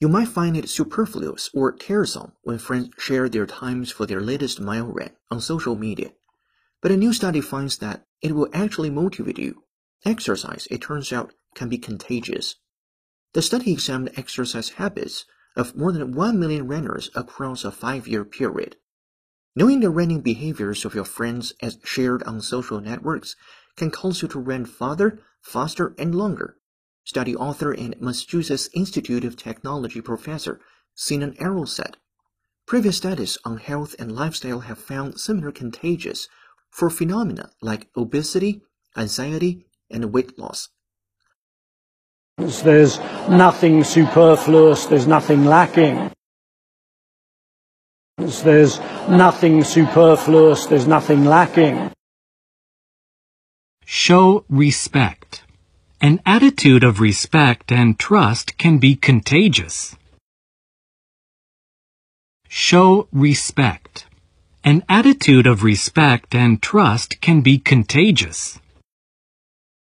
You might find it superfluous or tiresome when friends share their times for their latest mile run on social media, but a new study finds that it will actually motivate you. Exercise, it turns out, can be contagious. The study examined exercise habits of more than 1 million runners across a five year period. Knowing the running behaviors of your friends as shared on social networks can cause you to run farther, faster, and longer. Study author and Massachusetts Institute of Technology professor Sinan Aral said. Previous studies on health and lifestyle have found similar contagious for phenomena like obesity, anxiety, and weight loss. There's nothing superfluous, there's nothing lacking. There's nothing superfluous, there's nothing lacking. Show respect. An attitude of respect and trust can be contagious. Show respect. An attitude of respect and trust can be contagious.